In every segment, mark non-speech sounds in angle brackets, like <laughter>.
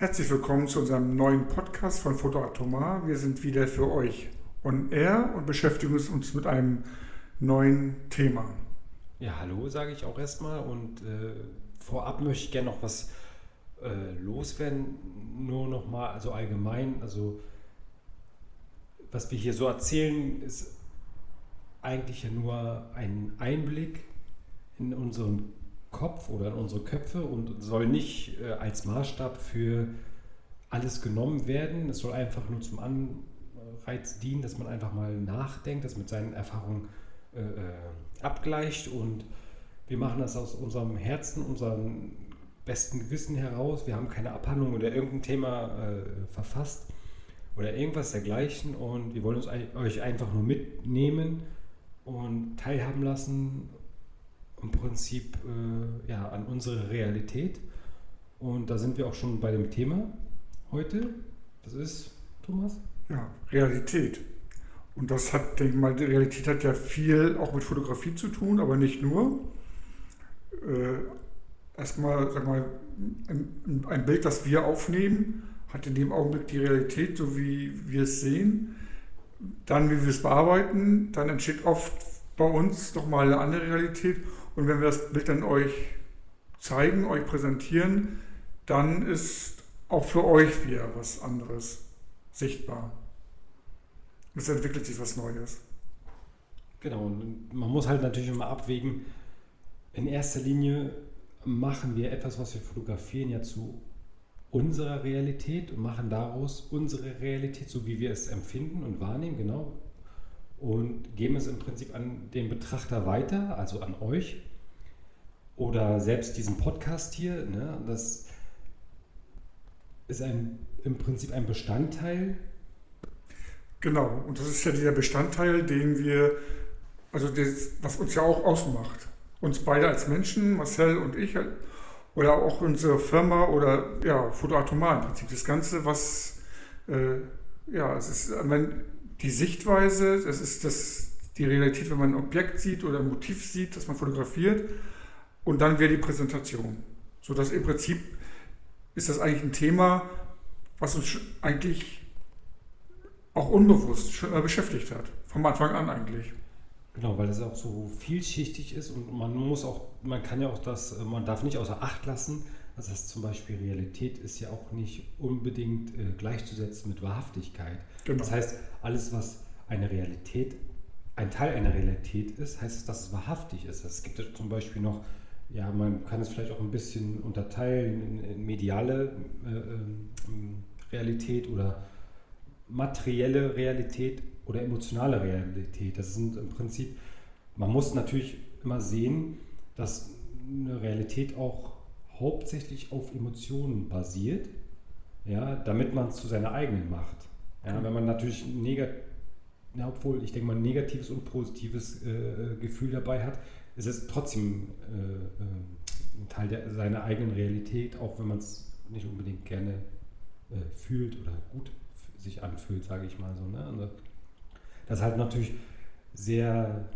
Herzlich willkommen zu unserem neuen Podcast von Foto Atomar. Wir sind wieder für euch on air und beschäftigen uns mit einem neuen Thema. Ja, hallo sage ich auch erstmal und äh, vorab möchte ich gerne noch was äh, loswerden, nur noch mal also allgemein, also was wir hier so erzählen, ist eigentlich ja nur ein Einblick in unseren Kopf oder in unsere Köpfe und soll nicht äh, als Maßstab für alles genommen werden. Es soll einfach nur zum Anreiz dienen, dass man einfach mal nachdenkt, das mit seinen Erfahrungen äh, äh abgleicht und wir machen das aus unserem Herzen, unserem besten Gewissen heraus. Wir haben keine Abhandlung oder irgendein Thema äh, verfasst oder irgendwas dergleichen und wir wollen uns euch einfach nur mitnehmen und teilhaben lassen im Prinzip äh, ja, an unsere Realität. Und da sind wir auch schon bei dem Thema heute. Das ist, Thomas? Ja, Realität. Und das hat, denke ich mal, die Realität hat ja viel auch mit Fotografie zu tun, aber nicht nur. Äh, erstmal, sag mal, ein, ein, Bild, das wir aufnehmen, hat in dem Augenblick die Realität, so wie wir es sehen. Dann, wie wir es bearbeiten, dann entsteht oft bei uns nochmal eine andere Realität. Und wenn wir das Bild dann euch zeigen, euch präsentieren, dann ist auch für euch wieder was anderes sichtbar. Es entwickelt sich was Neues. Genau, und man muss halt natürlich immer abwägen, in erster Linie machen wir etwas, was wir fotografieren, ja zu unserer Realität und machen daraus unsere Realität, so wie wir es empfinden und wahrnehmen, genau. Und geben es im Prinzip an den Betrachter weiter, also an euch oder selbst diesen Podcast hier, ne, das ist ein, im Prinzip ein Bestandteil. Genau, und das ist ja dieser Bestandteil, den wir, also das, was uns ja auch ausmacht. Uns beide als Menschen, Marcel und ich, oder auch unsere Firma oder ja, Fotoatomar im Prinzip. Das Ganze, was, äh, ja, es ist die Sichtweise, das ist das, die Realität, wenn man ein Objekt sieht oder ein Motiv sieht, das man fotografiert und dann wäre die Präsentation. So dass im Prinzip ist das eigentlich ein Thema, was uns eigentlich auch unbewusst beschäftigt hat. Vom Anfang an eigentlich. Genau, weil es auch so vielschichtig ist und man muss auch, man kann ja auch das, man darf nicht außer Acht lassen, dass das zum Beispiel Realität ist ja auch nicht unbedingt äh, gleichzusetzen mit Wahrhaftigkeit. Genau. Das heißt, alles, was eine Realität, ein Teil einer Realität ist, heißt es, dass es wahrhaftig ist. Es gibt ja zum Beispiel noch ja, man kann es vielleicht auch ein bisschen unterteilen in, in mediale äh, ähm, Realität oder materielle Realität oder emotionale Realität. Das sind im Prinzip, man muss natürlich immer sehen, dass eine Realität auch hauptsächlich auf Emotionen basiert, ja, damit man es zu seiner eigenen macht. Ja, wenn man natürlich negativ, ja, obwohl ich denke mal ein negatives und positives äh, Gefühl dabei hat, es ist trotzdem äh, äh, ein Teil der, seiner eigenen Realität, auch wenn man es nicht unbedingt gerne äh, fühlt oder gut sich anfühlt, sage ich mal so. Ne? Also das ist halt natürlich sehr,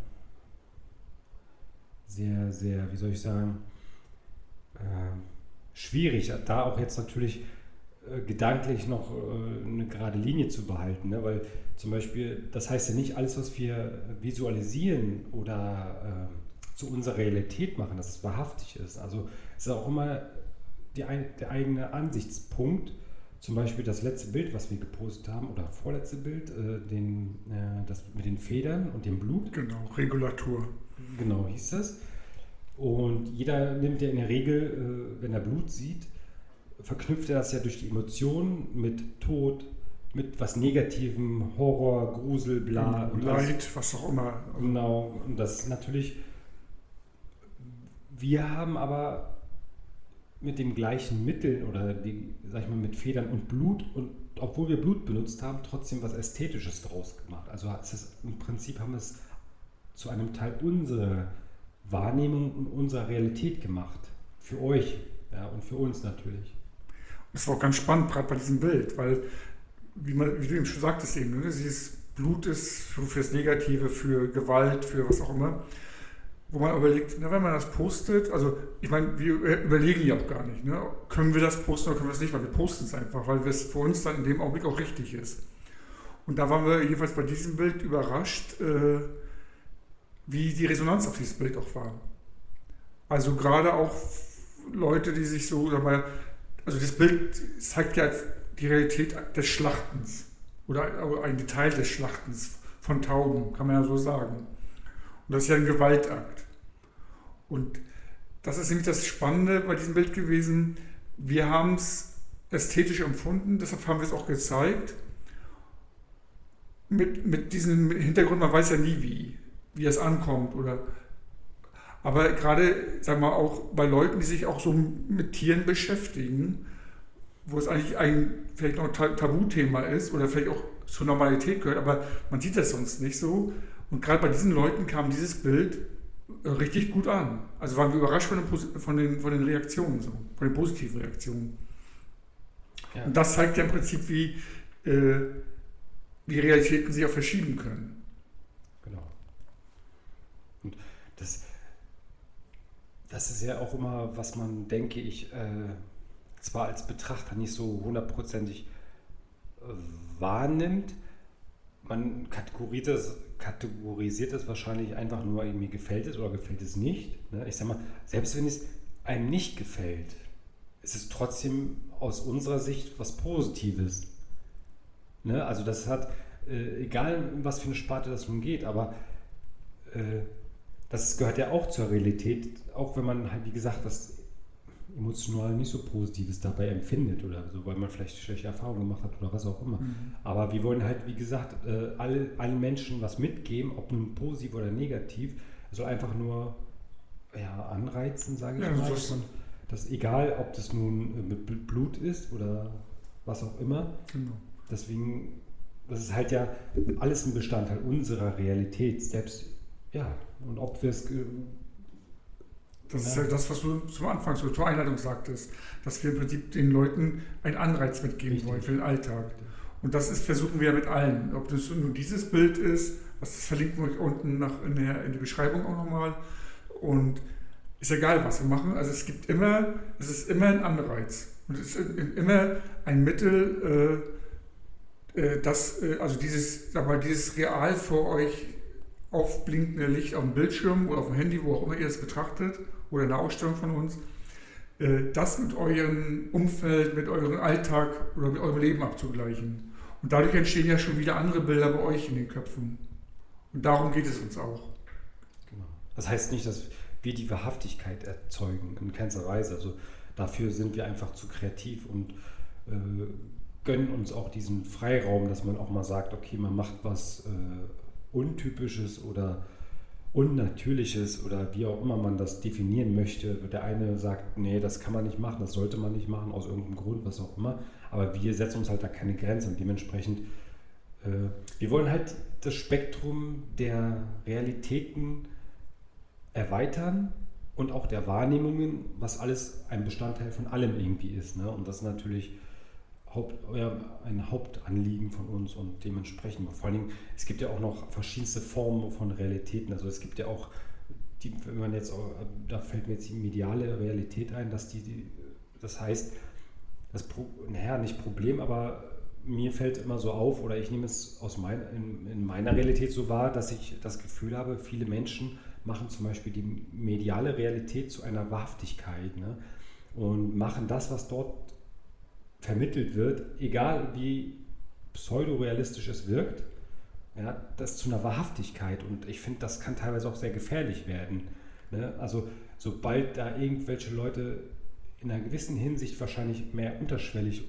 sehr, sehr, wie soll ich sagen, äh, schwierig, da auch jetzt natürlich äh, gedanklich noch äh, eine gerade Linie zu behalten, ne? weil zum Beispiel, das heißt ja nicht alles, was wir visualisieren oder ähm, zu unserer Realität machen, dass es wahrhaftig ist. Also es ist auch immer die, der eigene Ansichtspunkt. Zum Beispiel das letzte Bild, was wir gepostet haben, oder vorletzte Bild, äh, den, äh, das mit den Federn und dem Blut. Genau, Regulatur. Genau hieß das. Und jeder nimmt ja in der Regel, äh, wenn er Blut sieht, verknüpft er das ja durch die Emotionen mit Tod, mit was Negativem, Horror, Grusel, bla. Genau, Leid, was auch immer. Genau, und das ist natürlich wir haben aber mit den gleichen Mitteln oder die, sag ich mal, mit Federn und Blut und obwohl wir Blut benutzt haben, trotzdem was Ästhetisches draus gemacht. Also ist, im Prinzip haben wir es zu einem Teil unserer Wahrnehmung und unserer Realität gemacht. Für euch ja, und für uns natürlich. Das war auch ganz spannend, gerade bei diesem Bild, weil, wie, man, wie du eben schon sagtest, eben, ne, dieses Blut ist für das Negative, für Gewalt, für was auch immer wo man überlegt, na, wenn man das postet, also ich meine, wir überlegen ja auch gar nicht, ne? können wir das posten oder können wir es nicht, weil wir posten es einfach, weil es für uns dann in dem Augenblick auch richtig ist. Und da waren wir jedenfalls bei diesem Bild überrascht, äh, wie die Resonanz auf dieses Bild auch war. Also gerade auch Leute, die sich so, mal, also das Bild zeigt ja die Realität des Schlachtens oder ein Detail des Schlachtens von Tauben, kann man ja so sagen. Und das ist ja ein Gewaltakt. Und das ist nämlich das Spannende bei diesem Bild gewesen. Wir haben es ästhetisch empfunden, deshalb haben wir es auch gezeigt. Mit, mit diesem Hintergrund, man weiß ja nie, wie, wie es ankommt. Oder, aber gerade, sagen wir auch bei Leuten, die sich auch so mit Tieren beschäftigen, wo es eigentlich ein vielleicht noch ein Tabuthema ist oder vielleicht auch zur Normalität gehört, aber man sieht das sonst nicht so. Und gerade bei diesen Leuten kam dieses Bild äh, richtig gut an. Also waren wir überrascht von den, von den, von den Reaktionen, so, von den positiven Reaktionen. Ja. Und das zeigt ja im Prinzip, wie äh, die Realitäten sich auch verschieben können. Genau. Und das, das ist ja auch immer, was man, denke ich, äh, zwar als Betrachter nicht so hundertprozentig äh, wahrnimmt, man kategorisiert das, kategorisiert es wahrscheinlich einfach nur, mir gefällt es oder gefällt es nicht. Ne? Ich sag mal, selbst wenn es einem nicht gefällt, ist es trotzdem aus unserer Sicht was Positives. Ne? Also das hat, äh, egal was für eine Sparte das nun geht, aber äh, das gehört ja auch zur Realität, auch wenn man halt, wie gesagt, das emotional nicht so Positives dabei empfindet oder so, weil man vielleicht schlechte Erfahrungen gemacht hat oder was auch immer. Mhm. Aber wir wollen halt, wie gesagt, äh, alle, allen Menschen was mitgeben, ob nun positiv oder negativ, also einfach nur ja, anreizen, sage ich ja, mal. Dass, man, dass egal, ob das nun äh, mit Blut ist oder was auch immer. Genau. Deswegen, das ist halt ja alles ein Bestandteil unserer Realität, selbst, ja, und ob wir es das ja. ist ja das, was du zum Anfang so zur Einleitung sagtest, dass wir im Prinzip den Leuten einen Anreiz mitgeben Richtig. wollen für den Alltag. Und das ist, versuchen wir ja mit allen. Ob das nur dieses Bild ist, das verlinken wir euch unten nach, in, der, in der Beschreibung auch nochmal. Und ist egal, was wir machen. Also es gibt immer, es ist immer ein Anreiz. Und es ist immer ein Mittel, äh, äh, das, äh, also dieses, sag mal, dieses real vor euch aufblinkende Licht auf dem Bildschirm oder auf dem Handy, wo auch immer ihr es betrachtet, oder eine Ausstellung von uns, äh, das mit eurem Umfeld, mit eurem Alltag oder mit eurem Leben abzugleichen. Und dadurch entstehen ja schon wieder andere Bilder bei euch in den Köpfen. Und darum geht es uns auch. Genau. Das heißt nicht, dass wir die Wahrhaftigkeit erzeugen, in keinster Weise. Also dafür sind wir einfach zu kreativ und äh, gönnen uns auch diesen Freiraum, dass man auch mal sagt, okay, man macht was äh, Untypisches oder Unnatürliches oder wie auch immer man das definieren möchte. Der eine sagt, nee, das kann man nicht machen, das sollte man nicht machen, aus irgendeinem Grund, was auch immer. Aber wir setzen uns halt da keine Grenze und dementsprechend, äh, wir wollen halt das Spektrum der Realitäten erweitern und auch der Wahrnehmungen, was alles ein Bestandteil von allem irgendwie ist. Ne? Und das ist natürlich Haupt, ein Hauptanliegen von uns und dementsprechend, vor allen Dingen, es gibt ja auch noch verschiedenste Formen von Realitäten. Also es gibt ja auch, die, wenn man jetzt, da fällt mir jetzt die mediale Realität ein, dass die, die das heißt, das, naja, nicht Problem, aber mir fällt immer so auf, oder ich nehme es aus mein, in, in meiner Realität so wahr, dass ich das Gefühl habe, viele Menschen machen zum Beispiel die mediale Realität zu einer Wahrhaftigkeit ne? und machen das, was dort vermittelt wird, egal wie pseudorealistisch es wirkt, ja, das zu einer Wahrhaftigkeit. Und ich finde, das kann teilweise auch sehr gefährlich werden. Ne? Also sobald da irgendwelche Leute in einer gewissen Hinsicht wahrscheinlich mehr unterschwellig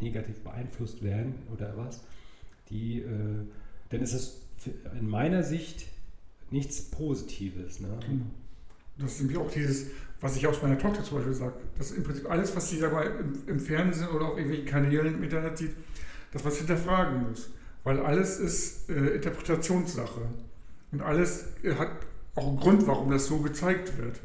negativ beeinflusst werden oder was, die, äh, dann ist es in meiner Sicht nichts Positives. Ne? Genau. Das ist nämlich auch dieses, was ich aus meiner Tochter zum Beispiel sage, dass im Prinzip alles, was sie dabei im, im Fernsehen oder auf irgendwelchen Kanälen im Internet sieht, dass man es hinterfragen muss. Weil alles ist äh, Interpretationssache. Und alles äh, hat auch einen Grund, warum das so gezeigt wird.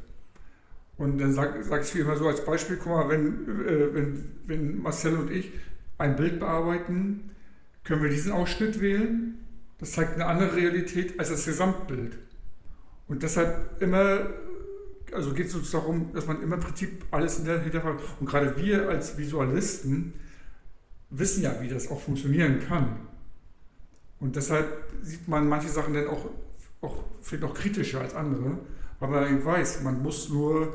Und dann sage sag ich immer so als Beispiel, guck mal, wenn, äh, wenn, wenn Marcel und ich ein Bild bearbeiten, können wir diesen Ausschnitt wählen. Das zeigt eine andere Realität als das Gesamtbild. Und deshalb immer, also geht es uns darum, dass man immer im Prinzip alles hinterfragt. Und gerade wir als Visualisten wissen ja, wie das auch funktionieren kann. Und deshalb sieht man manche Sachen dann auch, auch vielleicht noch kritischer als andere, weil man eben weiß, man muss nur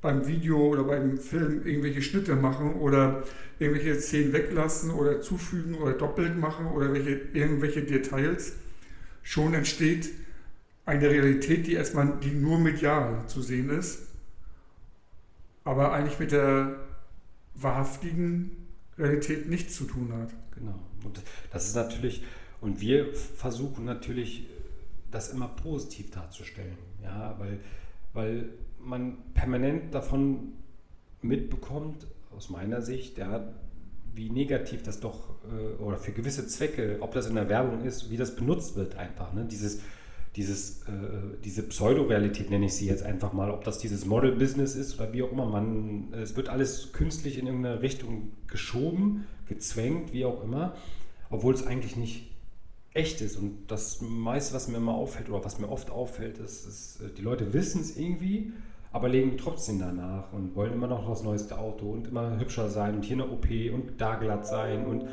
beim Video oder beim Film irgendwelche Schnitte machen oder irgendwelche Szenen weglassen oder zufügen oder doppelt machen oder welche, irgendwelche Details. Schon entsteht eine Realität, die erstmal die nur medial zu sehen ist, aber eigentlich mit der wahrhaftigen Realität nichts zu tun hat. Genau. Und das ist natürlich, und wir versuchen natürlich, das immer positiv darzustellen. Ja, weil, weil man permanent davon mitbekommt, aus meiner Sicht, ja, wie negativ das doch, äh, oder für gewisse Zwecke, ob das in der Werbung ist, wie das benutzt wird einfach. Ne? Dieses, dieses, äh, diese Pseudorealität nenne ich sie jetzt einfach mal, ob das dieses Model-Business ist oder wie auch immer. Man, es wird alles künstlich in irgendeine Richtung geschoben, gezwängt, wie auch immer, obwohl es eigentlich nicht echt ist. Und das meiste, was mir immer auffällt oder was mir oft auffällt, ist, ist äh, die Leute wissen es irgendwie, aber legen trotzdem danach und wollen immer noch das neueste Auto und immer hübscher sein und hier eine OP und da glatt sein und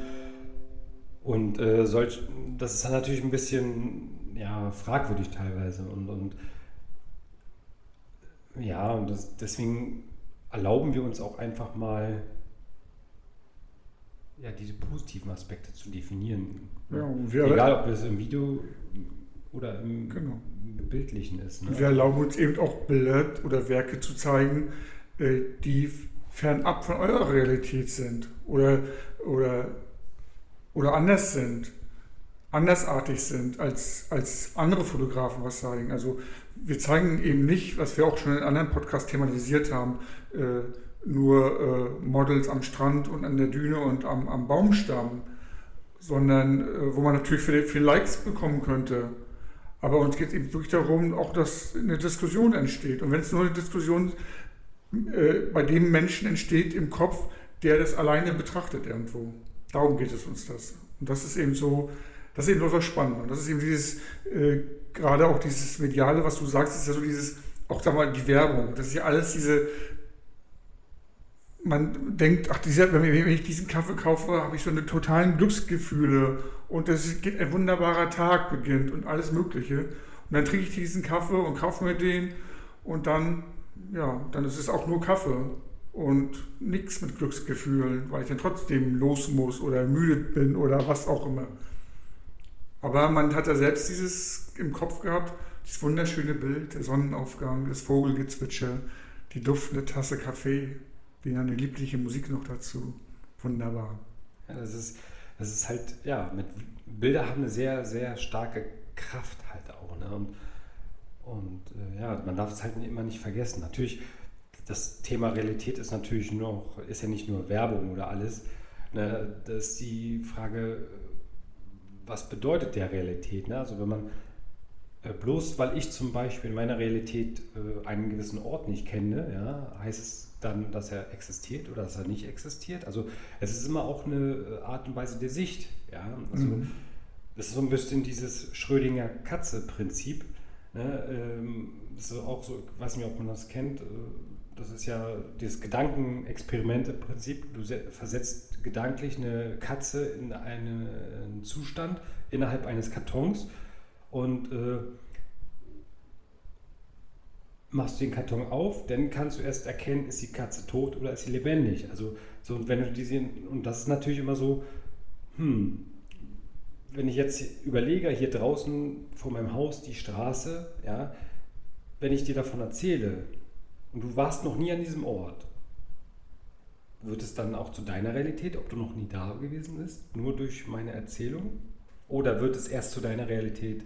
und äh, solch, das ist dann natürlich ein bisschen ja, fragwürdig teilweise. Und, und ja, und das, deswegen erlauben wir uns auch einfach mal, ja, diese positiven Aspekte zu definieren. Ja, Egal, ob es im Video oder im, genau. Bildlichen ist. Ne? Wir erlauben uns eben auch Bilder oder Werke zu zeigen, äh, die fernab von eurer Realität sind oder, oder, oder anders sind andersartig sind als, als andere Fotografen was zeigen. Also wir zeigen eben nicht, was wir auch schon in anderen Podcasts thematisiert haben, äh, nur äh, Models am Strand und an der Düne und am, am Baumstamm, sondern äh, wo man natürlich viel, viel Likes bekommen könnte. Aber uns geht es eben wirklich darum, auch dass eine Diskussion entsteht. Und wenn es nur eine Diskussion äh, bei dem Menschen entsteht im Kopf, der das alleine betrachtet irgendwo. Darum geht es uns das. Und das ist eben so, das ist eben so spannend. Und das ist eben dieses, äh, gerade auch dieses Mediale, was du sagst, ist ja so dieses, auch da mal die Werbung. Das ist ja alles diese, man denkt, ach, dieser, wenn ich diesen Kaffee kaufe, habe ich so eine totalen Glücksgefühle und es geht ein wunderbarer Tag beginnt und alles Mögliche. Und dann trinke ich diesen Kaffee und kaufe mir den und dann, ja, dann ist es auch nur Kaffee und nichts mit Glücksgefühlen, weil ich dann trotzdem los muss oder müde bin oder was auch immer. Aber man hat ja selbst dieses im Kopf gehabt, dieses wunderschöne Bild, der Sonnenaufgang, das Vogelgezwitscher, die duftende Tasse Kaffee, die eine liebliche Musik noch dazu. Wunderbar. Ja, das ist, das ist halt, ja, mit Bilder haben eine sehr, sehr starke Kraft halt auch. Ne? Und, und äh, ja, man darf es halt immer nicht vergessen. Natürlich, das Thema Realität ist natürlich noch, ist ja nicht nur Werbung oder alles. Ne? Das ist die Frage, was bedeutet der Realität? Ne? Also wenn man äh, bloß weil ich zum Beispiel in meiner Realität äh, einen gewissen Ort nicht kenne, ja, heißt es dann, dass er existiert oder dass er nicht existiert? Also es ist immer auch eine äh, Art und Weise der Sicht. Ja? Also, mhm. Das ist so ein bisschen dieses Schrödinger Katze-Prinzip. Ne? Ähm, das ist auch so, ich weiß nicht, ob man das kennt, das ist ja dieses Gedankenexperiment im Prinzip. Du versetzt gedanklich eine Katze in einen Zustand innerhalb eines Kartons und äh, machst den Karton auf, dann kannst du erst erkennen, ist die Katze tot oder ist sie lebendig. Also so, wenn du diese, und das ist natürlich immer so, hm, wenn ich jetzt überlege, hier draußen vor meinem Haus die Straße, ja, wenn ich dir davon erzähle, und du warst noch nie an diesem Ort, wird es dann auch zu deiner Realität, ob du noch nie da gewesen bist, nur durch meine Erzählung? Oder wird es erst zu deiner Realität,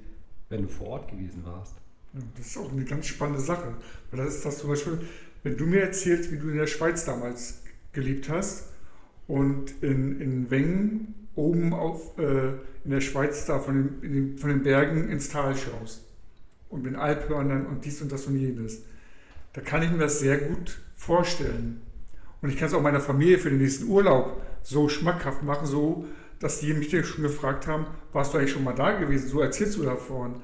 wenn du vor Ort gewesen warst? Das ist auch eine ganz spannende Sache. Weil das ist das zum Beispiel, wenn du mir erzählst, wie du in der Schweiz damals gelebt hast und in, in Wengen oben auf, äh, in der Schweiz da von den, den, von den Bergen ins Tal schaust und mit Alphörnern und dies und das und jenes da kann ich mir das sehr gut vorstellen. Und ich kann es auch meiner Familie für den nächsten Urlaub so schmackhaft machen, so dass die mich schon gefragt haben, warst du eigentlich schon mal da gewesen? So erzählst du davon.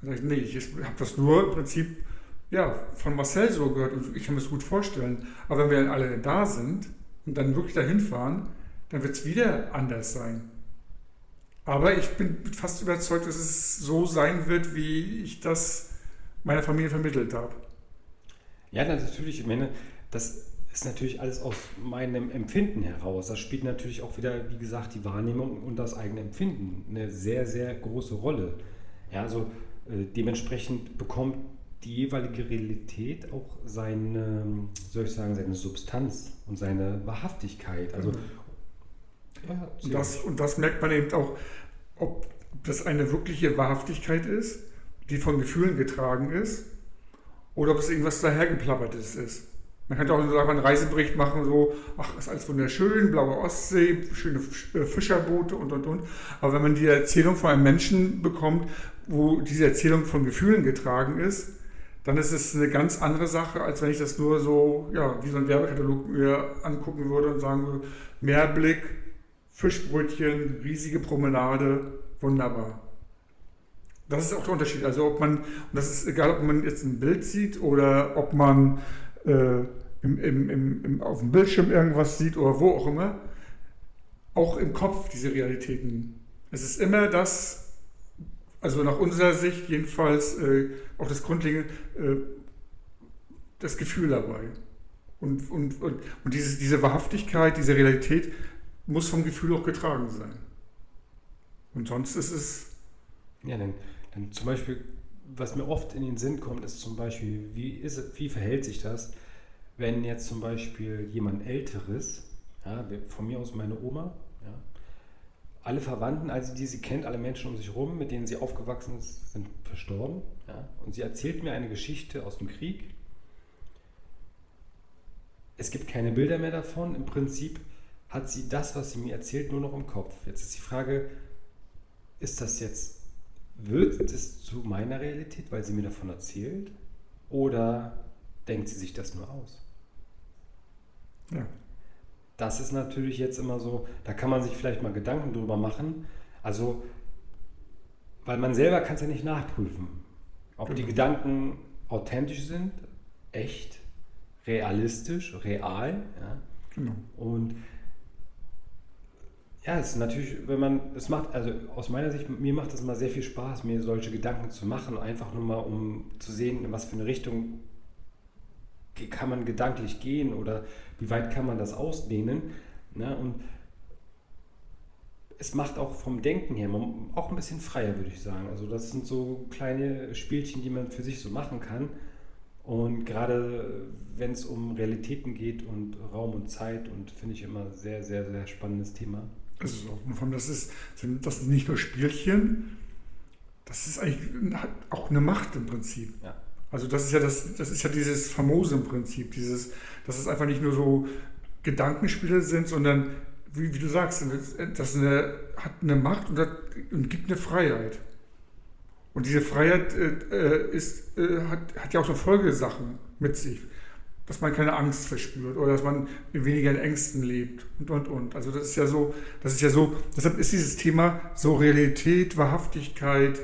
Sage ich, nee, ich habe das nur im Prinzip ja, von Marcel so gehört und ich kann mir das gut vorstellen. Aber wenn wir dann alle da sind und dann wirklich dahin fahren, dann wird es wieder anders sein. Aber ich bin fast überzeugt, dass es so sein wird, wie ich das meiner Familie vermittelt habe. Ja, natürlich. Ich meine, das ist natürlich alles aus meinem Empfinden heraus. Das spielt natürlich auch wieder, wie gesagt, die Wahrnehmung und das eigene Empfinden eine sehr, sehr große Rolle. Ja, also äh, dementsprechend bekommt die jeweilige Realität auch seine, soll ich sagen, seine Substanz und seine Wahrhaftigkeit. Also, ja, und, das, und das merkt man eben auch, ob das eine wirkliche Wahrhaftigkeit ist, die von Gefühlen getragen ist, oder ob es irgendwas dahergeplappertes ist. Man könnte auch sagen, einen Reisebericht machen, so, ach, ist alles wunderschön, blaue Ostsee, schöne äh, Fischerboote und, und, und. Aber wenn man die Erzählung von einem Menschen bekommt, wo diese Erzählung von Gefühlen getragen ist, dann ist es eine ganz andere Sache, als wenn ich das nur so, ja, wie so ein Werbekatalog mir angucken würde und sagen würde, Meerblick, Fischbrötchen, riesige Promenade, wunderbar. Das ist auch der Unterschied. Also ob man, und das ist egal, ob man jetzt ein Bild sieht oder ob man äh, im, im, im, auf dem Bildschirm irgendwas sieht oder wo auch immer, auch im Kopf diese Realitäten. Es ist immer das, also nach unserer Sicht jedenfalls äh, auch das Grundlegende, äh, das Gefühl dabei. Und, und, und, und dieses, diese Wahrhaftigkeit, diese Realität muss vom Gefühl auch getragen sein. Und sonst ist es. Ja, dann, zum Beispiel, was mir oft in den Sinn kommt, ist zum Beispiel, wie, ist, wie verhält sich das, wenn jetzt zum Beispiel jemand Älteres, ja, von mir aus meine Oma, alle Verwandten, also die sie kennt, alle Menschen um sich herum, mit denen sie aufgewachsen ist, sind verstorben. Ja? Und sie erzählt mir eine Geschichte aus dem Krieg. Es gibt keine Bilder mehr davon. Im Prinzip hat sie das, was sie mir erzählt, nur noch im Kopf. Jetzt ist die Frage, ist das jetzt, wird es zu meiner Realität, weil sie mir davon erzählt? Oder denkt sie sich das nur aus? Ja das ist natürlich jetzt immer so, da kann man sich vielleicht mal Gedanken drüber machen. Also, weil man selber kann es ja nicht nachprüfen, ob die genau. Gedanken authentisch sind, echt, realistisch, real. Ja? Genau. Und ja, es ist natürlich, wenn man, es macht, also aus meiner Sicht, mir macht es immer sehr viel Spaß, mir solche Gedanken zu machen, einfach nur mal, um zu sehen, in was für eine Richtung kann man gedanklich gehen oder wie weit kann man das ausdehnen. Ne? Und es macht auch vom Denken her auch ein bisschen freier, würde ich sagen. Also das sind so kleine Spielchen, die man für sich so machen kann. Und gerade wenn es um Realitäten geht und Raum und Zeit und finde ich immer sehr, sehr, sehr spannendes Thema. Das ist auch, das ist, das ist nicht nur Spielchen, das ist eigentlich auch eine Macht im Prinzip. Ja. Also das ist ja das, das ist ja dieses famose im Prinzip, dieses, dass es einfach nicht nur so Gedankenspiele sind, sondern wie, wie du sagst, das eine, hat eine Macht und, das, und gibt eine Freiheit. Und diese Freiheit äh, ist, äh, hat, hat ja auch so Folgesachen mit sich, dass man keine Angst verspürt oder dass man weniger in Ängsten lebt und und und. Also das ist ja so, das ist ja so, deshalb ist dieses Thema so Realität, Wahrhaftigkeit,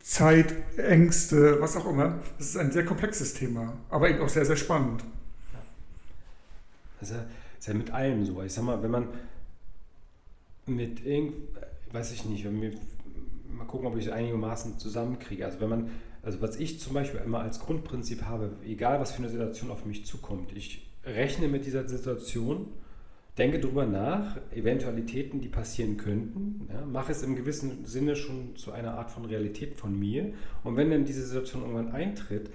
Zeit, Ängste, was auch immer. Das ist ein sehr komplexes Thema, aber eben auch sehr, sehr spannend. Das ist ja, ist ja mit allem so. Ich sag mal, wenn man mit irgend, weiß ich nicht, wenn wir mal gucken, ob ich es einigermaßen zusammenkriege. Also wenn man, also was ich zum Beispiel immer als Grundprinzip habe, egal was für eine Situation auf mich zukommt, ich rechne mit dieser Situation denke darüber nach, Eventualitäten, die passieren könnten, ja, mache es im gewissen Sinne schon zu einer Art von Realität von mir. Und wenn dann diese Situation irgendwann eintritt,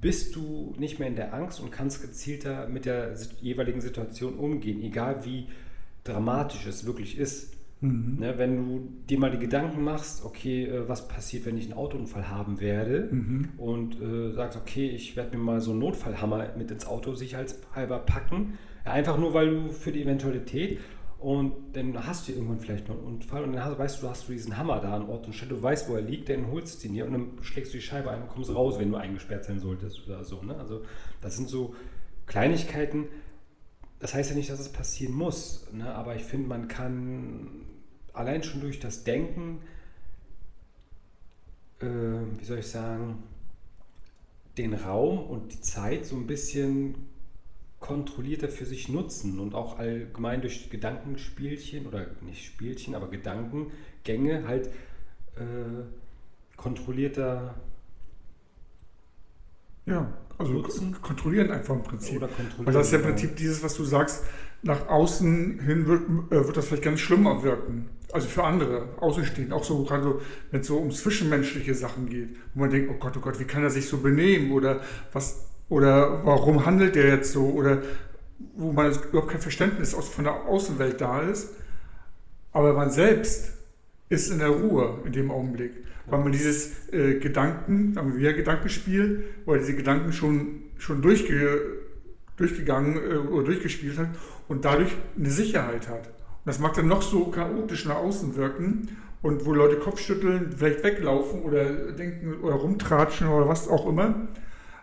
bist du nicht mehr in der Angst und kannst gezielter mit der jeweiligen Situation umgehen, egal wie dramatisch es wirklich ist. Mhm. Ne, wenn du dir mal die Gedanken machst, okay, äh, was passiert, wenn ich einen Autounfall haben werde mhm. und äh, sagst, okay, ich werde mir mal so einen Notfallhammer mit ins Auto sicherheitshalber packen, Einfach nur, weil du für die Eventualität und dann hast du irgendwann vielleicht noch einen Unfall und dann hast, weißt du, du hast du diesen Hammer da an Ort und Stelle, du weißt, wo er liegt, dann holst du ihn dir und dann schlägst du die Scheibe ein und kommst raus, wenn du eingesperrt sein solltest oder so. Ne? Also das sind so Kleinigkeiten. Das heißt ja nicht, dass es passieren muss, ne? aber ich finde, man kann allein schon durch das Denken äh, wie soll ich sagen, den Raum und die Zeit so ein bisschen kontrollierter für sich nutzen und auch allgemein durch Gedankenspielchen oder nicht Spielchen, aber Gedankengänge halt äh, kontrollierter ja, also nutzen. kontrollieren einfach im Prinzip. Oder kontrollieren, Weil das ist ja im genau. Prinzip dieses, was du sagst, nach außen hin wird, äh, wird das vielleicht ganz schlimmer wirken. Also für andere, außenstehend. Auch so gerade so, wenn es so um zwischenmenschliche Sachen geht, wo man denkt, oh Gott, oh Gott, wie kann er sich so benehmen? Oder was, oder warum handelt der jetzt so? Oder wo man überhaupt kein Verständnis aus, von der Außenwelt da ist. Aber man selbst ist in der Ruhe in dem Augenblick. Weil man dieses äh, Gedanken, sagen wir Gedankenspiel, oder diese Gedanken schon, schon durchge, durchgegangen äh, oder durchgespielt hat und dadurch eine Sicherheit hat. Und das mag dann noch so chaotisch nach außen wirken und wo Leute Kopfschütteln, vielleicht weglaufen oder denken oder rumtratschen oder was auch immer.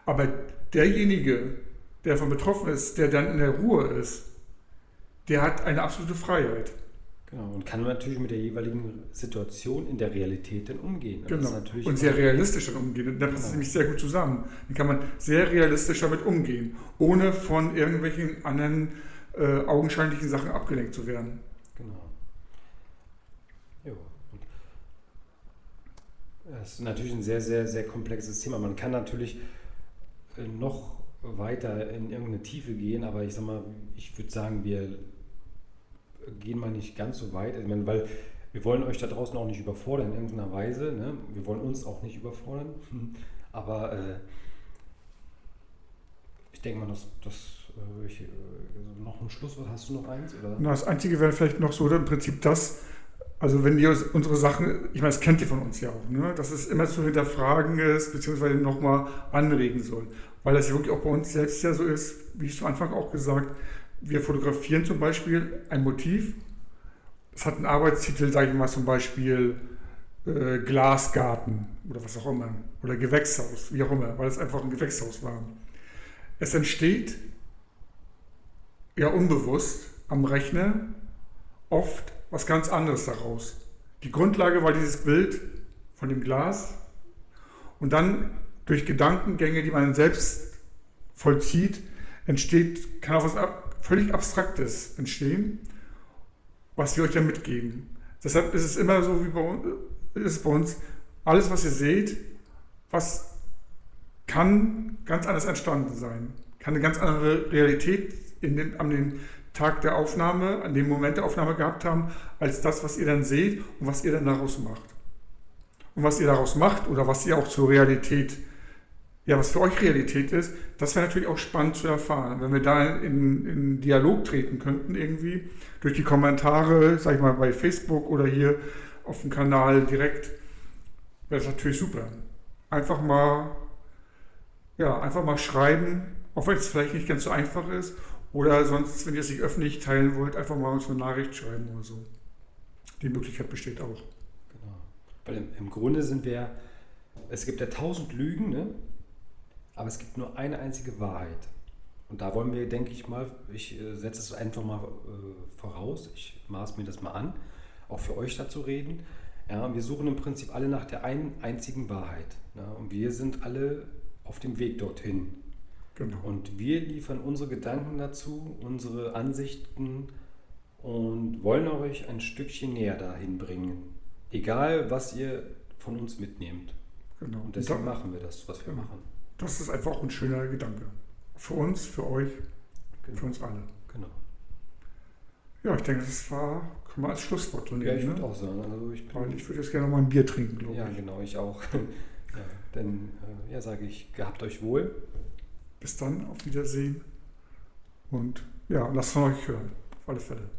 Aber derjenige, der davon betroffen ist, der dann in der Ruhe ist, der hat eine absolute Freiheit. Genau, und kann natürlich mit der jeweiligen Situation in der Realität dann umgehen. Und das Genau. Und sehr realistisch dann umgehen. Und da passt es nämlich sehr gut zusammen. Dann kann man sehr realistisch damit umgehen, ohne von irgendwelchen anderen äh, augenscheinlichen Sachen abgelenkt zu werden. Genau. Jo. Das ist natürlich ein sehr, sehr, sehr komplexes Thema. Man kann natürlich äh, noch weiter in irgendeine Tiefe gehen, aber ich sag mal, ich würde sagen, wir gehen mal nicht ganz so weit. Ich meine, weil wir wollen euch da draußen auch nicht überfordern in irgendeiner Weise. Ne? Wir wollen uns auch nicht überfordern. <laughs> Aber äh, ich denke mal, dass, dass äh, äh, noch ein Schlusswort. Hast du noch eins? Oder? Na, das Einzige wäre vielleicht noch so im Prinzip das, also wenn ihr unsere Sachen, ich meine, das kennt ihr von uns ja auch, ne? dass es immer zu hinterfragen ist, beziehungsweise nochmal anregen soll. Weil das ja wirklich auch bei uns selbst ja so ist, wie ich zu Anfang auch gesagt, wir fotografieren zum Beispiel ein Motiv, es hat einen Arbeitstitel, sage ich mal zum Beispiel äh, Glasgarten oder was auch immer, oder Gewächshaus, wie auch immer, weil es einfach ein Gewächshaus war. Es entsteht ja unbewusst am Rechner oft was ganz anderes daraus. Die Grundlage war dieses Bild von dem Glas und dann durch Gedankengänge, die man selbst vollzieht, entsteht, kann auch was ab, völlig Abstraktes entstehen, was wir euch dann mitgeben. Deshalb ist es immer so wie bei uns, ist bei uns, alles was ihr seht, was kann ganz anders entstanden sein, kann eine ganz andere Realität in den, an den Tag der Aufnahme, an dem Moment der Aufnahme gehabt haben, als das, was ihr dann seht und was ihr dann daraus macht. Und was ihr daraus macht oder was ihr auch zur Realität, ja, was für euch Realität ist, das wäre natürlich auch spannend zu erfahren. Wenn wir da in, in Dialog treten könnten irgendwie, durch die Kommentare, sag ich mal, bei Facebook oder hier auf dem Kanal direkt, wäre das natürlich super. Einfach mal, ja, einfach mal schreiben, auch wenn es vielleicht nicht ganz so einfach ist. Oder sonst, wenn ihr es nicht öffentlich teilen wollt, einfach mal uns eine Nachricht schreiben oder so. Die Möglichkeit besteht auch. Genau. Weil im, im Grunde sind wir, es gibt ja tausend Lügen, ne? Aber es gibt nur eine einzige Wahrheit. Und da wollen wir, denke ich mal, ich äh, setze es einfach mal äh, voraus, ich maß mir das mal an, auch für euch dazu reden. Ja, wir suchen im Prinzip alle nach der einen einzigen Wahrheit. Ne? Und wir sind alle auf dem Weg dorthin. Genau. Und wir liefern unsere Gedanken dazu, unsere Ansichten und wollen euch ein Stückchen näher dahin bringen. Egal, was ihr von uns mitnehmt. genau. Und deswegen machen wir das, was wir Genau. machen. Das ist einfach ein schöner Gedanke. Für uns, für euch, für Genau. uns alle. genau. Ja, ich denke, das war, können wir als Schlusswort so Ja, ich nehmen. würde Ne? auch sagen, also ich Weil ich würde jetzt gerne noch mal ein Bier trinken, glaube ja ich. genau, ich auch. <laughs> ja, dann äh, ja, sage ich, gehabt euch wohl. Bis dann, auf Wiedersehen. Und ja, lasst von euch hören. Auf alle Fälle.